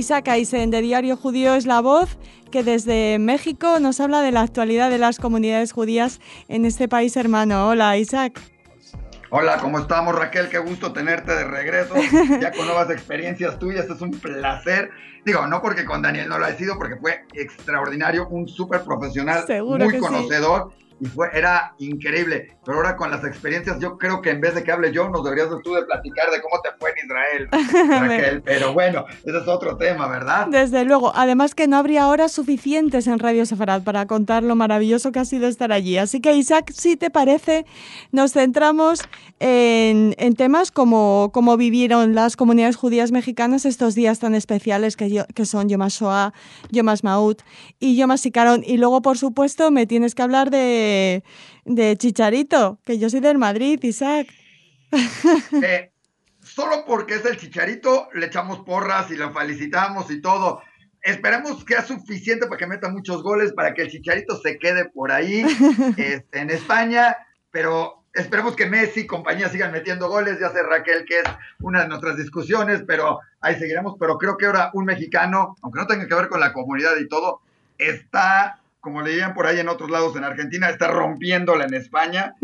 Isaac Eisen de Diario Judío es la voz que desde México nos habla de la actualidad de las comunidades judías en este país hermano. Hola Isaac. Hola, ¿cómo estamos Raquel? Qué gusto tenerte de regreso, ya con nuevas experiencias tuyas, es un placer. Digo, no porque con Daniel no lo ha sido, porque fue extraordinario, un súper profesional, muy conocedor y fue, era increíble. Pero ahora con las experiencias, yo creo que en vez de que hable yo, nos deberías tú de platicar de cómo te fue en Israel, Raquel. Pero bueno, ese es otro tema, ¿verdad? Desde luego. Además que no habría horas suficientes en Radio Sefarad para contar lo maravilloso que ha sido estar allí. Así que, Isaac, si te parece, nos centramos en, temas como cómo vivieron las comunidades judías mexicanas estos días tan especiales que, que son Yom HaShoah, Yom HaSmaut y Yom HaSikaron. Y luego, por supuesto, me tienes que hablar de de, Chicharito, que yo soy del Madrid, Isaac. Eh, solo porque es el Chicharito, le echamos porras y lo felicitamos y todo. Esperemos que sea suficiente para que meta muchos goles, para que el Chicharito se quede por ahí este, en España, pero esperemos que Messi y compañía sigan metiendo goles. Ya sé, Raquel, que es una de nuestras discusiones, pero ahí seguiremos. Pero creo que ahora un mexicano, aunque no tenga que ver con la comunidad y todo, está como leían por ahí en otros lados en Argentina, está rompiéndola en España.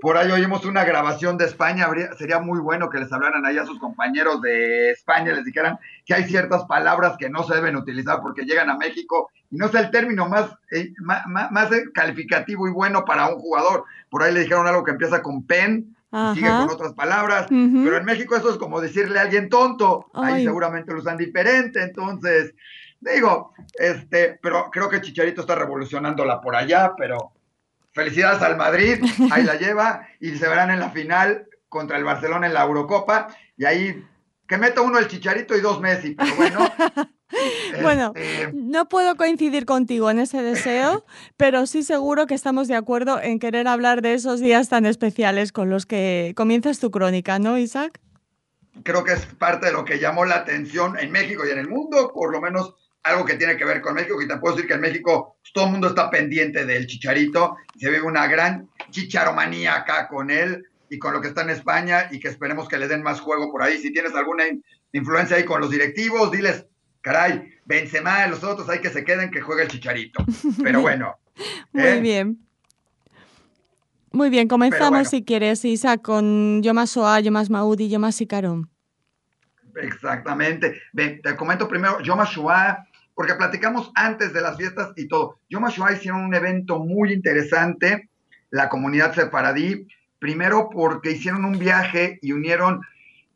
Por ahí oímos una grabación de España, sería muy bueno que les hablaran ahí a sus compañeros de España, les dijeran que hay ciertas palabras que no se deben utilizar porque llegan a México y no es el término más, eh, más, calificativo y bueno para un jugador. Por ahí le dijeron algo que empieza con pen, y sigue con otras palabras, pero en México eso es como decirle a alguien tonto, ahí seguramente lo usan diferente, entonces Digo, este, pero creo que Chicharito está revolucionándola por allá, pero felicidades al Madrid, ahí la lleva y se verán en la final contra el Barcelona en la Eurocopa y ahí que meta uno el Chicharito y dos Messi, pero bueno. Bueno, este, no puedo coincidir contigo en ese deseo, pero sí seguro que estamos de acuerdo en querer hablar de esos días tan especiales con los que comienzas tu crónica, ¿no, Isaac? Creo que es parte de lo que llamó la atención en México y en el mundo, por lo menos algo que tiene que ver con México, que te puedo decir que en México pues, todo el mundo está pendiente del chicharito, se ve una gran chicharomanía acá con él y con lo que está en España y que esperemos que le den más juego por ahí. Si tienes alguna influencia ahí con los directivos, diles, caray, Benzema y los otros hay que se queden, que juegue el chicharito. Pero bueno. Muy ¿eh? bien. Muy bien, comenzamos si quieres, Isa, con Yomas Soa, Yomas Maudi, Yomas Icarón. Exactamente. te comento primero, Yom HaShoah, porque platicamos antes de las fiestas y todo. Yom HaShoah hicieron un evento muy interesante, la comunidad sefaradí, primero porque hicieron un viaje y unieron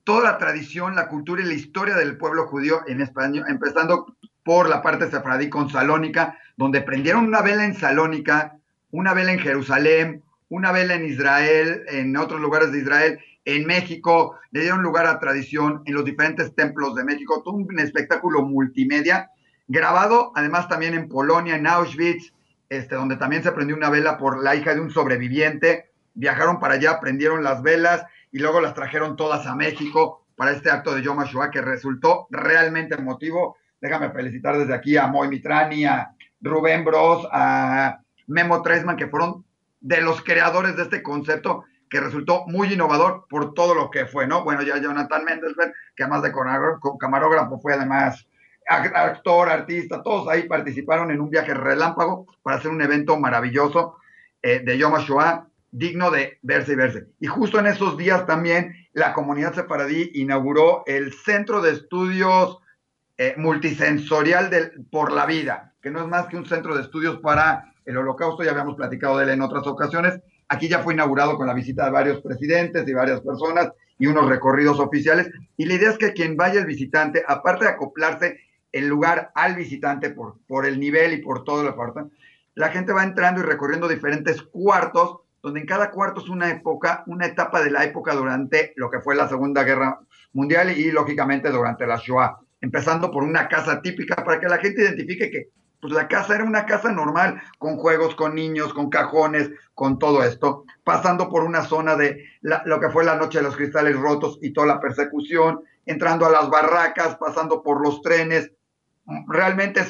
toda la tradición, la cultura y la historia del pueblo judío en España, empezando por la parte sefaradí con Salónica, donde prendieron una vela en Salónica, una vela en Jerusalén, una vela en Israel, en otros lugares de Israel, en México, le dieron lugar a tradición en los diferentes templos de México, todo un espectáculo multimedia, grabado además también en Polonia, en Auschwitz, este, donde también se prendió una vela por la hija de un sobreviviente, viajaron para allá, prendieron las velas y luego las trajeron todas a México para este acto de Yom HaShoah que resultó realmente emotivo. Déjame felicitar desde aquí a Moy Mitrani, a Rubén Bros, a Memo Tresman, que fueron de los creadores de este concepto que resultó muy innovador por todo lo que fue, ¿no? Bueno, ya Jonathan Mendelsberg, que además de camarógrafo fue además actor, artista, todos ahí participaron en un viaje relámpago para hacer un evento maravilloso eh, de Yom HaShoah, digno de verse y verse. Y justo en esos días también la comunidad sefaradí inauguró el Centro de Estudios eh, Multisensorial por la Vida, que no es más que un centro de estudios para el holocausto, ya habíamos platicado de él en otras ocasiones, Aquí ya fue inaugurado con la visita de varios presidentes y varias personas y unos recorridos oficiales. Y la idea es que quien vaya el visitante, aparte de acoplarse el lugar al visitante por, por el nivel y por todo lo parte, la gente va entrando y recorriendo diferentes cuartos, donde en cada cuarto es una época, una etapa de la época durante lo que fue la Segunda Guerra Mundial y lógicamente durante la Shoah, empezando por una casa típica para que la gente identifique que pues la casa era una casa normal, con juegos, con niños, con cajones, con todo esto, pasando por una zona de lo que fue la noche de los cristales rotos y toda la persecución, entrando a las barracas, pasando por los trenes. Realmente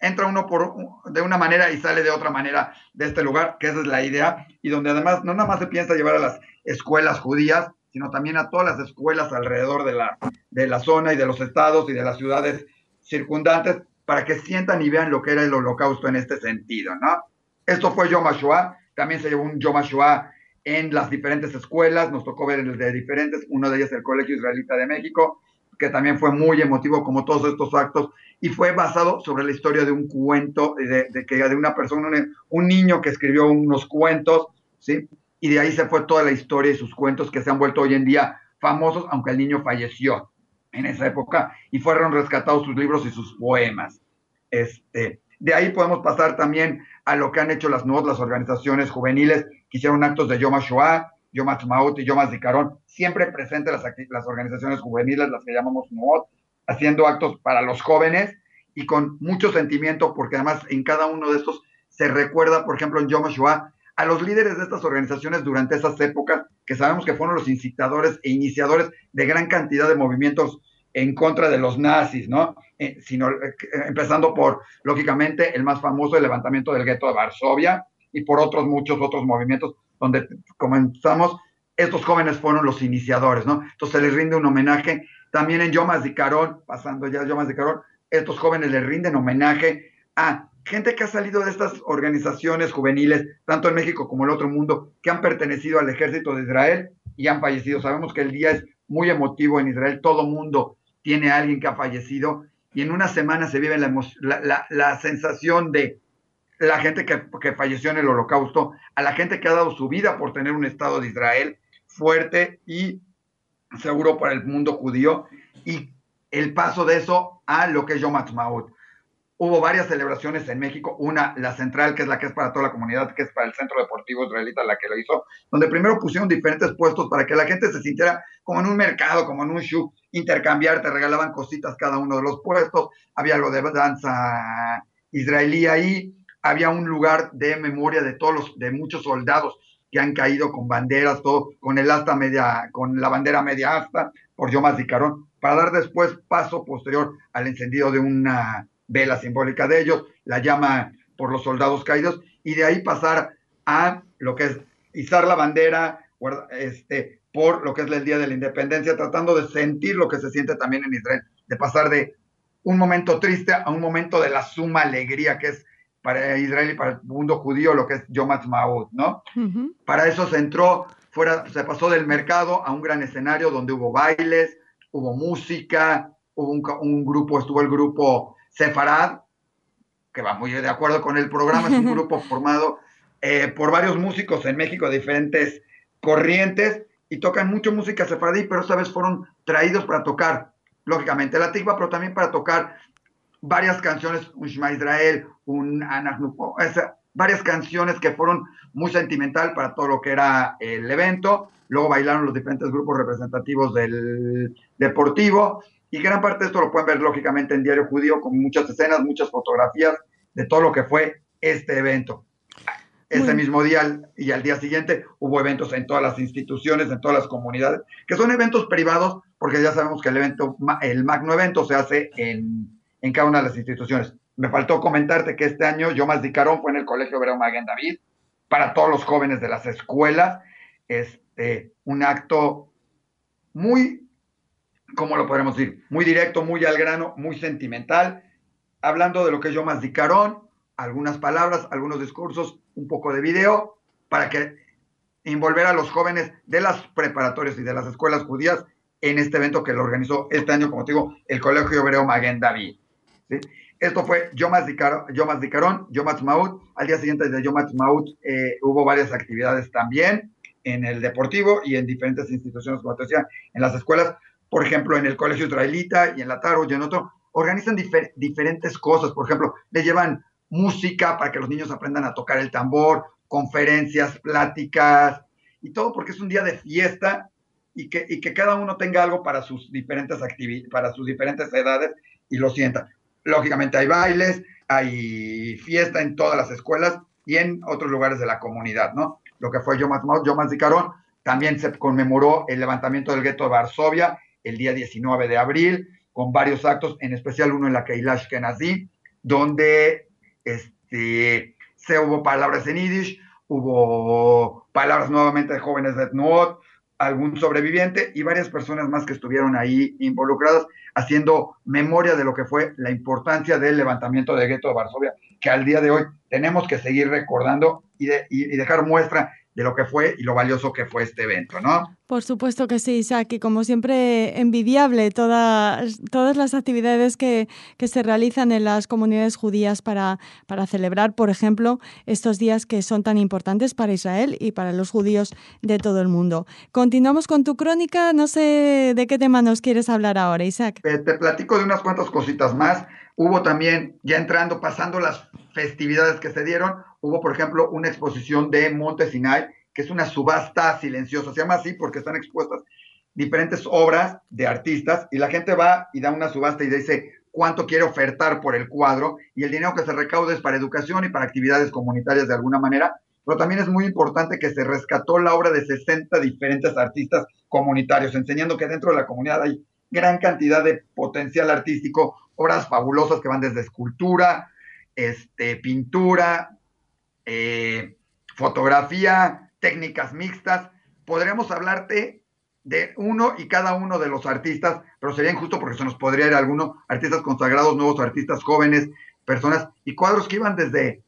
entra uno por, de una manera y sale de otra manera de este lugar, que esa es la idea, y donde además no nada más se piensa llevar a las escuelas judías, sino también a todas las escuelas alrededor de la, de la zona y de los estados y de las ciudades circundantes para que sientan y vean lo que era el holocausto en este sentido, ¿no? Esto fue Yom HaShoah, también se llevó un Yom HaShoah en las diferentes escuelas, nos tocó ver el de diferentes, uno de ellos el Colegio Israelita de México, que también fue muy emotivo como todos estos actos, y fue basado sobre la historia de un cuento, de, que de una persona, un, niño que escribió unos cuentos, ¿sí? Y de ahí se fue toda la historia y sus cuentos que se han vuelto hoy en día famosos, aunque el niño falleció en esa época, y fueron rescatados sus libros y sus poemas. Este, de ahí podemos pasar también a lo que han hecho las NOT, las organizaciones juveniles que hicieron actos de Yom HaShoah, Yom HaTzmaut y Yom HaZikaron, siempre presentes las, organizaciones juveniles, las que llamamos NOT, haciendo actos para los jóvenes y con mucho sentimiento, porque además en cada uno de estos se recuerda, por ejemplo, en Yom a los líderes de estas organizaciones durante esas épocas, que sabemos que fueron los incitadores e iniciadores de gran cantidad de movimientos en contra de los nazis, ¿no? Eh, sino, eh, empezando por, lógicamente, el más famoso, el levantamiento del gueto de Varsovia, y por otros muchos otros movimientos donde comenzamos, estos jóvenes fueron los iniciadores, ¿no? Entonces se les rinde un homenaje. También en Yomas de Carón, pasando ya a Yomas de Carón, estos jóvenes les rinden homenaje a gente que ha salido de estas organizaciones juveniles, tanto en México como en el otro mundo, que han pertenecido al ejército de Israel y han fallecido. Sabemos que el día es muy emotivo en Israel, todo mundo tiene a alguien que ha fallecido y en una semana se vive la, la sensación de la gente que, que, falleció en el holocausto, a la gente que ha dado su vida por tener un Estado de Israel fuerte y seguro para el mundo judío, y el paso de eso a lo que es Yom Ha'atzmaut. Hubo varias celebraciones en México, una, la central, que es la que es para toda la comunidad, que es para el Centro Deportivo Israelita, la que lo hizo, donde primero pusieron diferentes puestos para que la gente se sintiera como en un mercado, como en un show, intercambiar, te regalaban cositas cada uno de los puestos, había algo de danza israelí ahí, había un lugar de memoria de todos los, de muchos soldados que han caído con banderas, todo, con el asta media, con la bandera media asta, por Yomas y Carón, para dar después paso posterior al encendido de una vela simbólica de ellos, la llama por los soldados caídos, y de ahí pasar a lo que es izar la bandera, este, por lo que es el Día de la Independencia, tratando de sentir lo que se siente también en Israel, de pasar de un momento triste a un momento de la suma alegría, que es para Israel y para el mundo judío lo que es Yom Ha'atzmaut, ¿no? Para eso se entró, fuera, se pasó del mercado a un gran escenario donde hubo bailes, hubo música, hubo un, grupo, estuvo el grupo Sefarad, que va muy de acuerdo con el programa, es un grupo formado eh, por varios músicos en México de diferentes corrientes y tocan mucho música sefaradí, pero esta vez fueron traídos para tocar, lógicamente, la tigua, pero también para tocar varias canciones, un Shema Israel, un Anachnupo, varias canciones que fueron muy sentimental para todo lo que era el evento. Luego bailaron los diferentes grupos representativos del deportivo y gran parte de esto lo pueden ver lógicamente en Diario Judío con muchas escenas, muchas fotografías de todo lo que fue este evento. Ese mismo día y al día siguiente hubo eventos en todas las instituciones, en todas las comunidades, que son eventos privados, porque ya sabemos que el evento, el magno evento se hace en, en cada una de las instituciones. Me faltó comentarte que este año yo más Carón fue en el Colegio Hebreo Maguen David para todos los jóvenes de las escuelas. Este, un acto muy, ¿cómo lo podemos decir? Muy directo, muy al grano, muy sentimental, hablando de lo que es yo más Carón, algunas palabras, algunos discursos, un poco de video, para que envolver a los jóvenes de las preparatorias y de las escuelas judías en este evento que lo organizó este año, como te digo, el Colegio Hebreo Maguen David. Esto fue Yomas Carón, Yomas Maut. Al día siguiente de Yomas Maut eh, hubo varias actividades también en el deportivo y en diferentes instituciones, como te decía, en las escuelas, por ejemplo, en el Colegio Israelita y en la Taro y en otro, organizan diferentes cosas. Por ejemplo, le llevan música para que los niños aprendan a tocar el tambor, conferencias, pláticas y todo porque es un día de fiesta y que, cada uno tenga algo para sus diferentes para sus diferentes edades y lo sientan. Lógicamente hay bailes, hay fiesta en todas las escuelas y en otros lugares de la comunidad, ¿no? Lo que fue Yom Yomas de Carón, también se conmemoró el levantamiento del gueto de Varsovia el día 19 de abril, con varios actos, en especial uno en la Keilash Kenazi, donde este, se hubo palabras en Yiddish, hubo palabras nuevamente de jóvenes de Etnuot, algún sobreviviente y varias personas más que estuvieron ahí involucradas haciendo memoria de lo que fue la importancia del levantamiento del gueto de Varsovia, que al día de hoy tenemos que seguir recordando y, y dejar muestra de lo que fue y lo valioso que fue este evento, ¿no? Por supuesto que sí, Isaac, y como siempre envidiable todas, todas las actividades que, que, se realizan en las comunidades judías para, para celebrar, por ejemplo, estos días que son tan importantes para Israel y para los judíos de todo el mundo. Continuamos con tu crónica, no sé de qué tema nos quieres hablar ahora, Isaac. Te, te platico de unas cuantas cositas más. Hubo también, ya entrando, pasando las festividades que se dieron, hubo, por ejemplo, una exposición de Monte Sinai, que es una subasta silenciosa, se llama así porque están expuestas diferentes obras de artistas y la gente va y da una subasta y dice cuánto quiere ofertar por el cuadro y el dinero que se recaude es para educación y para actividades comunitarias de alguna manera, pero también es muy importante que se rescató la obra de 60 diferentes artistas comunitarios, enseñando que dentro de la comunidad hay gran cantidad de potencial artístico, obras fabulosas que van desde escultura, este, pintura, eh, fotografía, técnicas mixtas. Podremos hablarte de uno y cada uno de los artistas, pero sería injusto porque se nos podría ir alguno, artistas consagrados, nuevos artistas jóvenes, personas y cuadros que iban desde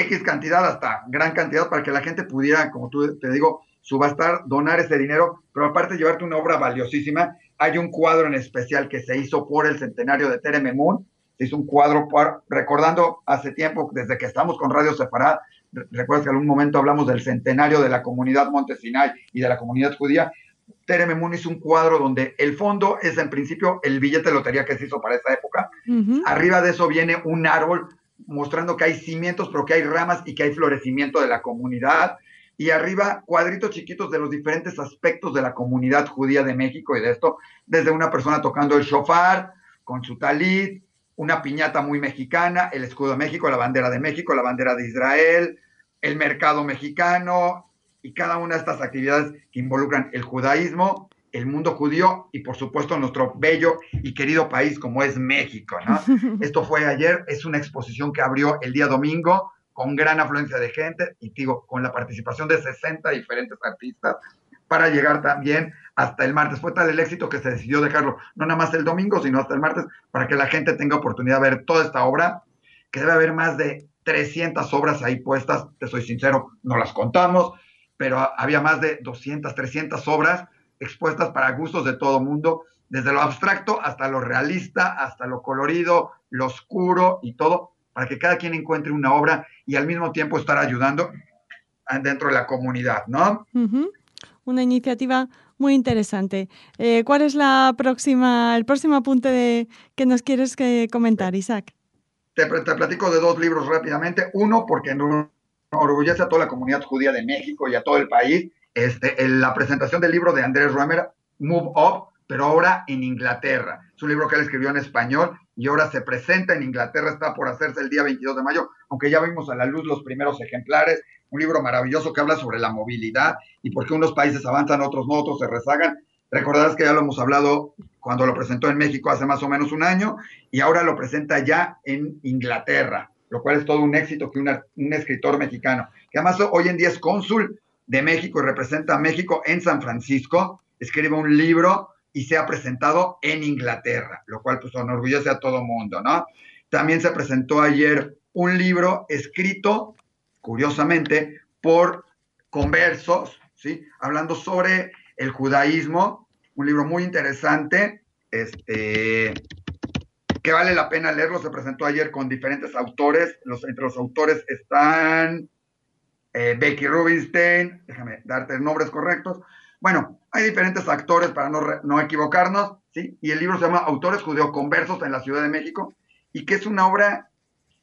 X cantidad hasta gran cantidad para que la gente pudiera, como tú te digo, subastar, donar ese dinero, pero aparte llevarte una obra valiosísima. Hay un cuadro en especial que se hizo por el centenario de Tere Memun, se hizo un cuadro por, recordando hace tiempo, desde que estamos con Radio Separada, recuerdas que en algún momento hablamos del centenario de la comunidad Montesinay y de la comunidad judía, Tere Memun hizo un cuadro donde el fondo es en principio el billete de lotería que se hizo para esa época. Arriba de eso viene un árbol mostrando que hay cimientos, pero que hay ramas y que hay florecimiento de la comunidad. Y arriba cuadritos chiquitos de los diferentes aspectos de la comunidad judía de México y de esto, desde una persona tocando el shofar con su talit, una piñata muy mexicana, el escudo de México, la bandera de México, la bandera de Israel, el mercado mexicano y cada una de estas actividades que involucran el judaísmo, el mundo judío y por supuesto nuestro bello y querido país como es México. ¿no? Esto fue ayer, es una exposición que abrió el día domingo con gran afluencia de gente y digo, con la participación de 60 diferentes artistas para llegar también hasta el martes. Fue tal el éxito que se decidió dejarlo, no nada más el domingo, sino hasta el martes, para que la gente tenga oportunidad de ver toda esta obra, que debe haber más de 300 obras ahí puestas, te soy sincero, no las contamos, pero había más de 200, 300 obras expuestas para gustos de todo mundo, desde lo abstracto hasta lo realista, hasta lo colorido, lo oscuro y todo, para que cada quien encuentre una obra y al mismo tiempo estar ayudando dentro de la comunidad, ¿no? Una iniciativa muy interesante. Eh, ¿Cuál es la próxima, el próximo apunte de, que nos quieres que comentar, Isaac? Te, platico de dos libros rápidamente. Uno, porque orgullece a toda la comunidad judía de México y a todo el país. Este, la presentación del libro de Andrés Roemer, Move Up, pero ahora en Inglaterra. Es un libro que él escribió en español y ahora se presenta en Inglaterra, está por hacerse el día 22 de mayo, aunque ya vimos a la luz los primeros ejemplares un libro maravilloso que habla sobre la movilidad y por qué unos países avanzan, otros no, otros se rezagan. Recordarás que ya lo hemos hablado cuando lo presentó en México hace más o menos un año y ahora lo presenta ya en Inglaterra, lo cual es todo un éxito que un escritor mexicano, que además hoy en día es cónsul de México y representa a México en San Francisco, escribe un libro y se ha presentado en Inglaterra, lo cual pues enorgullece a todo mundo, ¿no? También se presentó ayer un libro escrito curiosamente, por conversos, ¿sí? hablando sobre el judaísmo, un libro muy interesante, este, que vale la pena leerlo, se presentó ayer con diferentes autores, los, entre los autores están eh, Becky Rubinstein, déjame darte nombres correctos, bueno, hay diferentes actores para no, no equivocarnos, ¿sí? y el libro se llama Autores Judeo-Conversos en la Ciudad de México, y que es una obra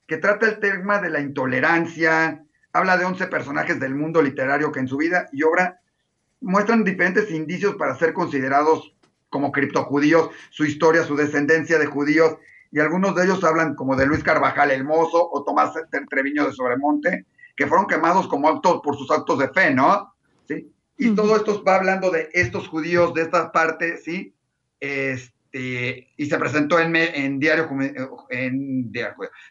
que trata el tema de la intolerancia, habla de 11 personajes del mundo literario que en su vida y obra muestran diferentes indicios para ser considerados como criptojudíos, su historia, su descendencia de judíos, y algunos de ellos hablan como de Luis Carvajal el Mozo o Tomás Treviño de Sobremonte, que fueron quemados como actos por sus actos de fe, ¿no? ¿Sí? Y todo esto va hablando de estos judíos, de esta parte, ¿sí? Este, y se presentó en, en Diario, en,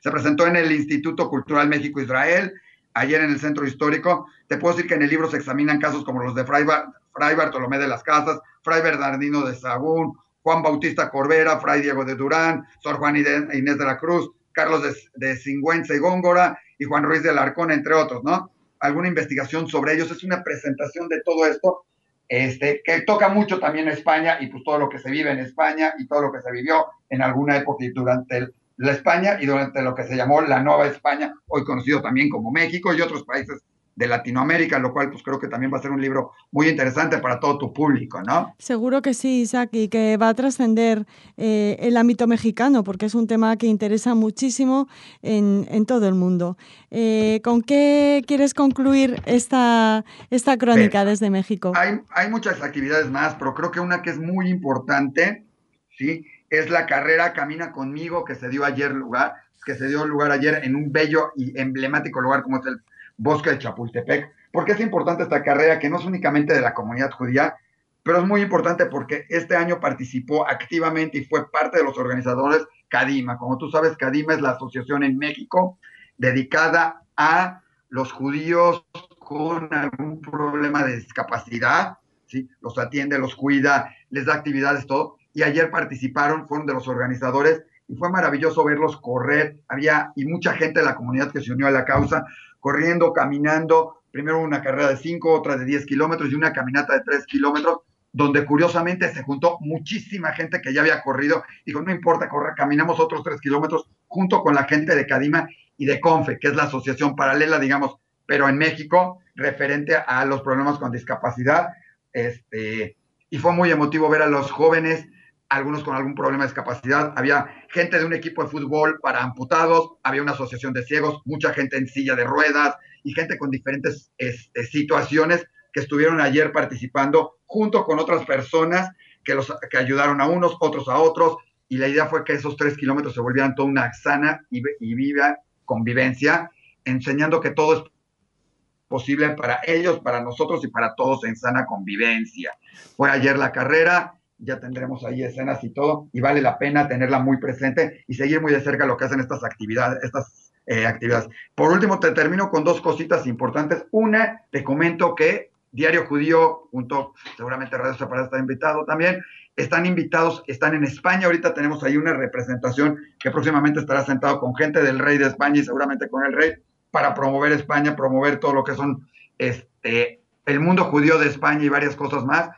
se presentó en el Instituto Cultural México-Israel, ayer en el centro histórico. Te puedo decir que en el libro se examinan casos como los de Fray, Fray Bartolomé de las Casas, Fray Bernardino de Sagún, Juan Bautista Corbera, Fray Diego de Durán, Sor Juan Inés de la Cruz, Carlos de, de Singüenza y Góngora y Juan Ruiz del Arcón, entre otros, ¿no? Alguna investigación sobre ellos, es una presentación de todo esto, este, que toca mucho también España y pues todo lo que se vive en España y todo lo que se vivió en alguna época durante la España y durante lo que se llamó la Nueva España, hoy conocido también como México y otros países de Latinoamérica, lo cual pues creo que también va a ser un libro muy interesante para todo tu público, ¿no? Seguro que sí, Isaac, y que va a trascender eh, el ámbito mexicano, porque es un tema que interesa muchísimo en, en todo el mundo. Eh, ¿Con qué quieres concluir esta, esta crónica desde México? Hay, hay muchas actividades más, pero creo que una que es muy importante, ¿sí? Es la carrera Camina conmigo que se dio ayer lugar, que se dio lugar ayer en un bello y emblemático lugar como es el Bosque de Chapultepec. porque es importante esta carrera que no es únicamente de la comunidad judía, pero es muy importante porque este año participó activamente y fue parte de los organizadores Cadima. Como tú sabes, Cadima es la asociación en México dedicada a los judíos con algún problema de discapacidad, ¿sí? los atiende, los cuida, les da actividades, todo. Y ayer participaron, fueron de los organizadores y fue maravilloso verlos correr. Había y mucha gente de la comunidad que se unió a la causa corriendo, caminando, primero una carrera de 5, otra de 10 kilómetros y una caminata de 3 kilómetros, donde curiosamente se juntó muchísima gente que ya había corrido. Dijo, no importa, correr, caminamos otros 3 kilómetros junto con la gente de Cadima y de CONFE, que es la asociación paralela, digamos, pero en México, referente a los problemas con discapacidad. Este, y fue muy emotivo ver a los jóvenes algunos con algún problema de discapacidad, había gente de un equipo de fútbol para amputados, había una asociación de ciegos, mucha gente en silla de ruedas y gente con diferentes este, situaciones que estuvieron ayer participando junto con otras personas que, los, que ayudaron a unos, otros a otros, y la idea fue que esos tres kilómetros se volvieran toda una sana y, y viva convivencia, enseñando que todo es posible para ellos, para nosotros y para todos en sana convivencia. Fue ayer la carrera, ya tendremos ahí escenas y todo, y vale la pena tenerla muy presente y seguir muy de cerca lo que hacen estas actividades, estas eh, actividades. Por último, te termino con dos cositas importantes. Una, te comento que Diario Judío, junto, seguramente Radio Separada está invitado también, están invitados, están en España, ahorita tenemos ahí una representación que próximamente estará sentado con gente del rey de España y seguramente con el rey para promover España, promover todo lo que son este, el mundo judío de España y varias cosas más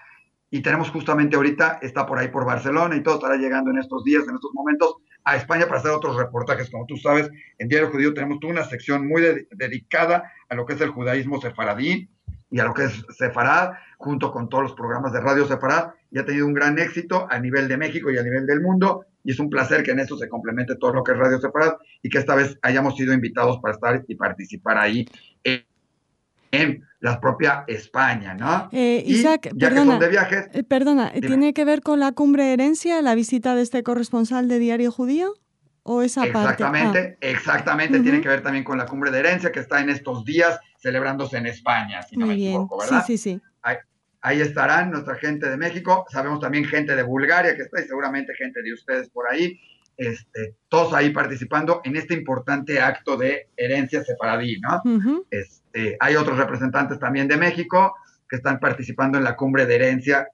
y tenemos justamente ahorita, está por ahí por Barcelona y todo estará llegando en estos días, en estos momentos, a España para hacer otros reportajes. Como tú sabes, en Diario Judío tenemos una sección muy dedicada a lo que es el judaísmo sefaradí y a lo que es Sefarad, junto con todos los programas de Radio Sefarad, y ha tenido un gran éxito a nivel de México y a nivel del mundo, y es un placer que en eso se complemente todo lo que es Radio Sefarad y que esta vez hayamos sido invitados para estar y participar ahí en la propia España, ¿no? Eh, Isaac, perdona, eh, perdona ¿tiene que ver con la cumbre de herencia, la visita de este corresponsal de Diario Judío? ¿O esa exactamente, parte? Ah. Exactamente, tiene que ver también con la cumbre de herencia que está en estos días celebrándose en España, si no me equivoco, ¿verdad? Sí, sí, sí. Ahí, ahí, estarán nuestra gente de México, sabemos también gente de Bulgaria que está y seguramente gente de ustedes por ahí, este, todos ahí participando en este importante acto de herencia separadí, ¿no? este, hay otros representantes también de México que están participando en la cumbre de herencia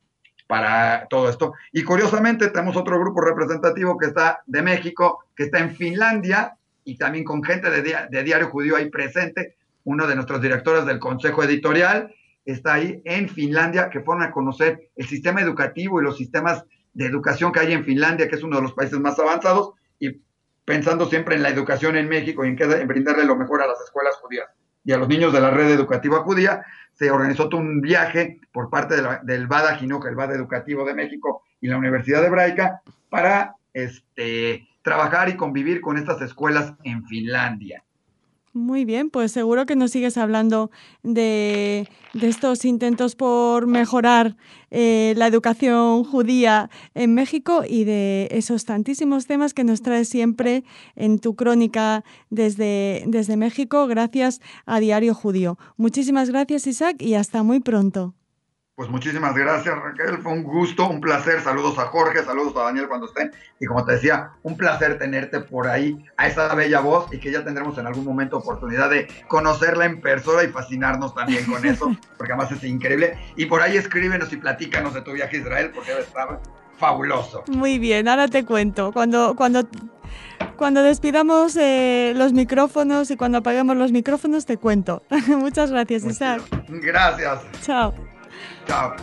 para todo esto. Y curiosamente tenemos otro grupo representativo que está de México, que está en Finlandia y también con gente de, de Diario Judío ahí presente. Uno de nuestros directores del Consejo Editorial está ahí en Finlandia, que fueron a conocer el sistema educativo y los sistemas de educación que hay en Finlandia, que es uno de los países más avanzados, y pensando siempre en la educación en México y en, brindarle lo mejor a las escuelas judías y a los niños de la red educativa judía, se organizó un viaje por parte del BADA Jinuca, el BADA Educativo de México y la Universidad Hebraica, para este, trabajar y convivir con estas escuelas en Finlandia. Muy bien, pues seguro que nos sigues hablando de, estos intentos por mejorar eh, la educación judía en México y de esos tantísimos temas que nos traes siempre en tu crónica desde, desde México, gracias a Diario Judío. Muchísimas gracias, Isaac, y hasta muy pronto. Pues muchísimas gracias Raquel, fue un gusto, un placer. Saludos a Jorge, saludos a Daniel cuando estén. Y como te decía, un placer tenerte por ahí, a esa bella voz y que ya tendremos en algún momento oportunidad de conocerla en persona y fascinarnos también con eso, porque además es increíble. Y por ahí escríbenos y platícanos de tu viaje a Israel, porque debe estar fabuloso. Muy bien, ahora te cuento. Cuando, cuando, cuando despidamos eh, los micrófonos y cuando apaguemos los micrófonos, te cuento. Muchas gracias, Isaac. Gracias. Chao. Chao.